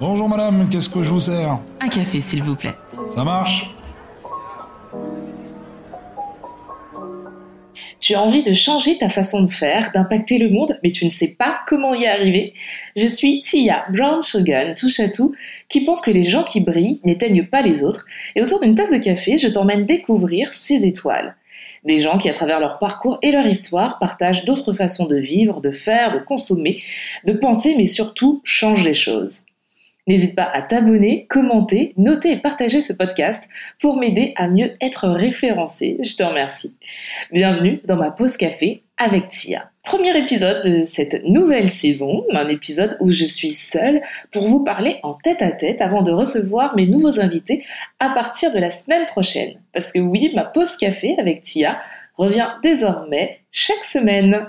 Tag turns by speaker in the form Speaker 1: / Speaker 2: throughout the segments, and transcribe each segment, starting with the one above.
Speaker 1: Bonjour madame, qu'est-ce que je vous sers?
Speaker 2: Un café, s'il vous plaît.
Speaker 1: Ça marche?
Speaker 3: Tu as envie de changer ta façon de faire, d'impacter le monde, mais tu ne sais pas comment y arriver? Je suis Tia, Brown Shogun, touche à tout, qui pense que les gens qui brillent n'éteignent pas les autres, et autour d'une tasse de café, je t'emmène découvrir ces étoiles. Des gens qui, à travers leur parcours et leur histoire, partagent d'autres façons de vivre, de faire, de consommer, de penser, mais surtout changent les choses. N'hésite pas à t'abonner, commenter, noter et partager ce podcast pour m'aider à mieux être référencé. Je te remercie. Bienvenue dans ma pause café avec Tia. Premier épisode de cette nouvelle saison, un épisode où je suis seule pour vous parler en tête à tête avant de recevoir mes nouveaux invités à partir de la semaine prochaine. Parce que oui, ma pause café avec Tia revient désormais chaque semaine.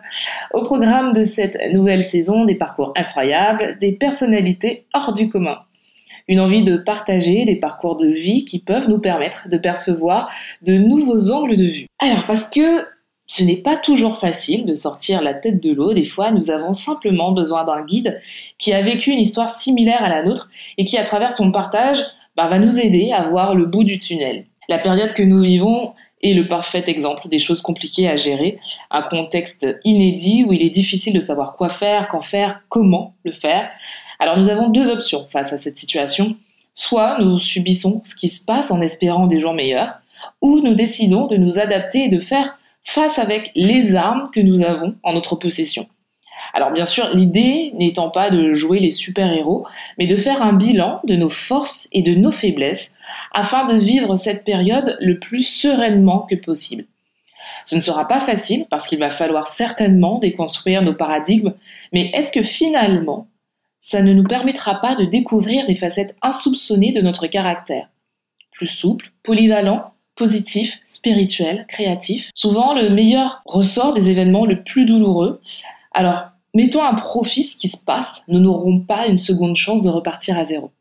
Speaker 3: Au programme de cette nouvelle saison, des parcours incroyables, des personnalités hors du commun. Une envie de partager des parcours de vie qui peuvent nous permettre de percevoir de nouveaux angles de vue. Alors, parce que ce n'est pas toujours facile de sortir la tête de l'eau. Des fois, nous avons simplement besoin d'un guide qui a vécu une histoire similaire à la nôtre et qui, à travers son partage, bah, va nous aider à voir le bout du tunnel. La période que nous vivons est le parfait exemple des choses compliquées à gérer, un contexte inédit où il est difficile de savoir quoi faire, quand faire, comment le faire. Alors nous avons deux options face à cette situation. Soit nous subissons ce qui se passe en espérant des jours meilleurs, ou nous décidons de nous adapter et de faire face avec les armes que nous avons en notre possession. Alors bien sûr, l'idée n'étant pas de jouer les super-héros, mais de faire un bilan de nos forces et de nos faiblesses afin de vivre cette période le plus sereinement que possible. Ce ne sera pas facile parce qu'il va falloir certainement déconstruire nos paradigmes, mais est-ce que finalement, ça ne nous permettra pas de découvrir des facettes insoupçonnées de notre caractère? Plus souple, polyvalent, positif, spirituel, créatif. Souvent, le meilleur ressort des événements le plus douloureux. Alors, mettons à profit ce qui se passe, nous n'aurons pas une seconde chance de repartir à zéro.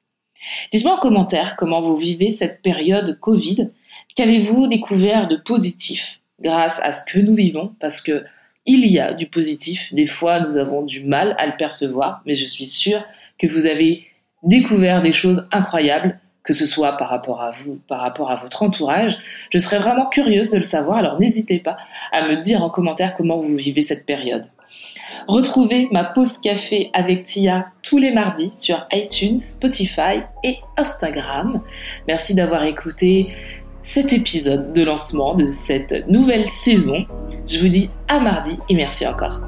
Speaker 3: Dites-moi en commentaire comment vous vivez cette période Covid. Qu'avez-vous découvert de positif grâce à ce que nous vivons? Parce que il y a du positif. Des fois, nous avons du mal à le percevoir, mais je suis sûre que vous avez découvert des choses incroyables, que ce soit par rapport à vous, par rapport à votre entourage. Je serais vraiment curieuse de le savoir, alors n'hésitez pas à me dire en commentaire comment vous vivez cette période. Retrouvez ma pause café avec Tia tous les mardis sur iTunes, Spotify et Instagram. Merci d'avoir écouté cet épisode de lancement de cette nouvelle saison. Je vous dis à mardi et merci encore.